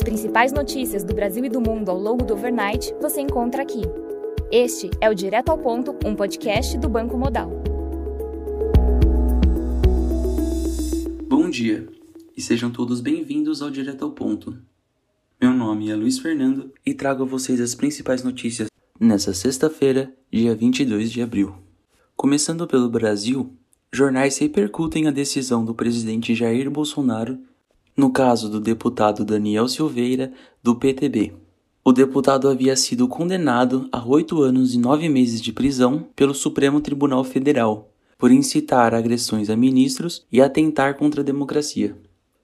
As principais notícias do Brasil e do mundo ao longo do overnight você encontra aqui. Este é o Direto ao Ponto, um podcast do Banco Modal. Bom dia e sejam todos bem-vindos ao Direto ao Ponto. Meu nome é Luiz Fernando e trago a vocês as principais notícias nessa sexta-feira, dia 22 de abril. Começando pelo Brasil, jornais repercutem a decisão do presidente Jair Bolsonaro no caso do deputado Daniel Silveira, do PTB. O deputado havia sido condenado a oito anos e nove meses de prisão pelo Supremo Tribunal Federal por incitar agressões a ministros e atentar contra a democracia.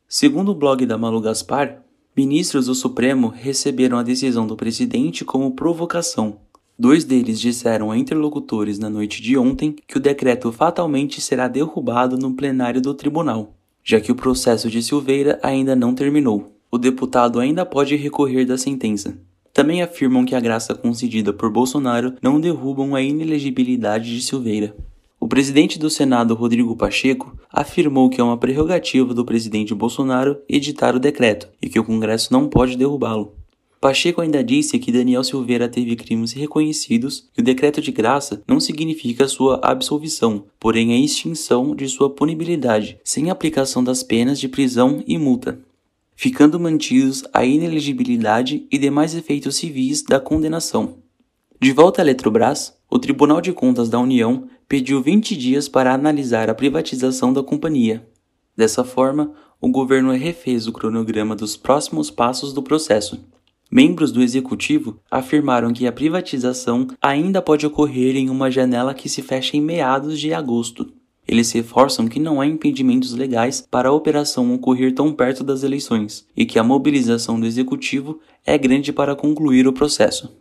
Segundo o blog da Malu Gaspar, ministros do Supremo receberam a decisão do presidente como provocação Dois deles disseram a interlocutores na noite de ontem que o decreto fatalmente será derrubado no plenário do tribunal, já que o processo de Silveira ainda não terminou. O deputado ainda pode recorrer da sentença. Também afirmam que a graça concedida por Bolsonaro não derrubam a inelegibilidade de Silveira. O presidente do Senado, Rodrigo Pacheco, afirmou que é uma prerrogativa do presidente Bolsonaro editar o decreto e que o Congresso não pode derrubá-lo. Pacheco ainda disse que Daniel Silveira teve crimes reconhecidos e o decreto de graça não significa sua absolvição, porém a extinção de sua punibilidade, sem aplicação das penas de prisão e multa, ficando mantidos a inelegibilidade e demais efeitos civis da condenação. De volta à Eletrobras, o Tribunal de Contas da União pediu 20 dias para analisar a privatização da companhia. Dessa forma, o governo refez o cronograma dos próximos passos do processo. Membros do executivo afirmaram que a privatização ainda pode ocorrer em uma janela que se fecha em meados de agosto. Eles reforçam que não há impedimentos legais para a operação ocorrer tão perto das eleições e que a mobilização do executivo é grande para concluir o processo.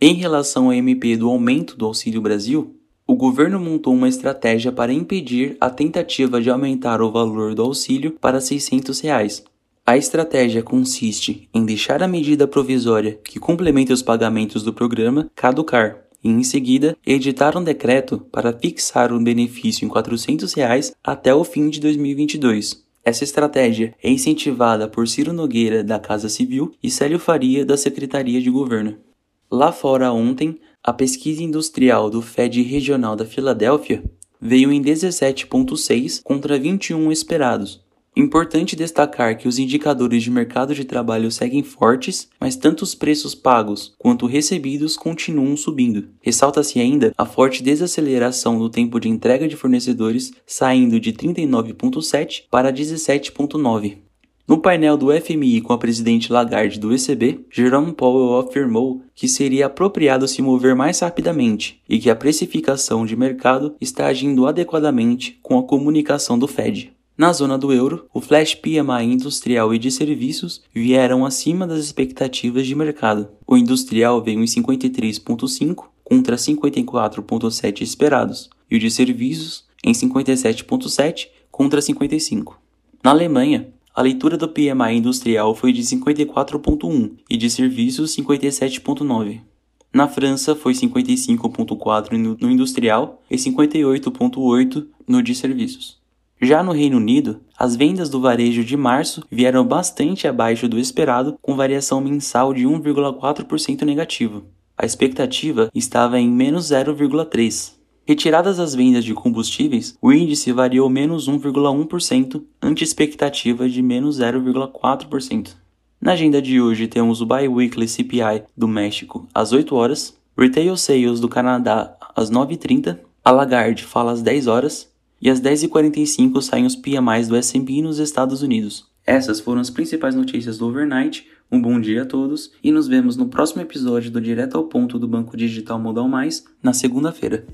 Em relação ao MP do aumento do Auxílio Brasil, o governo montou uma estratégia para impedir a tentativa de aumentar o valor do auxílio para 600 reais, a estratégia consiste em deixar a medida provisória que complementa os pagamentos do programa caducar e, em seguida, editar um decreto para fixar o benefício em 400 reais até o fim de 2022. Essa estratégia é incentivada por Ciro Nogueira, da Casa Civil, e Célio Faria, da Secretaria de Governo. Lá fora, ontem, a pesquisa industrial do Fed Regional da Filadélfia veio em 17,6 contra 21 esperados, Importante destacar que os indicadores de mercado de trabalho seguem fortes, mas tanto os preços pagos quanto recebidos continuam subindo. Ressalta-se ainda a forte desaceleração do tempo de entrega de fornecedores, saindo de 39,7 para 17,9. No painel do FMI com a presidente Lagarde do ECB, Jerome Powell afirmou que seria apropriado se mover mais rapidamente e que a precificação de mercado está agindo adequadamente com a comunicação do Fed. Na zona do euro, o flash PMI industrial e de serviços vieram acima das expectativas de mercado. O industrial veio em 53,5 contra 54,7 esperados, e o de serviços em 57,7 contra 55. Na Alemanha, a leitura do PMI industrial foi de 54,1 e de serviços 57,9. Na França foi 55,4 no industrial e 58,8 no de serviços. Já no Reino Unido, as vendas do varejo de março vieram bastante abaixo do esperado, com variação mensal de 1,4% negativo. A expectativa estava em menos 0,3%. Retiradas as vendas de combustíveis, o índice variou menos 1,1%, ante expectativa de menos 0,4%. Na agenda de hoje temos o Biweekly CPI do México às 8 horas, Retail Sales do Canadá às 9h30, a Lagarde fala às 10 horas e às 10h45 saem os PMIs do S&P nos Estados Unidos. Essas foram as principais notícias do overnight. Um bom dia a todos e nos vemos no próximo episódio do Direto ao Ponto do Banco Digital Modal Mais na segunda-feira.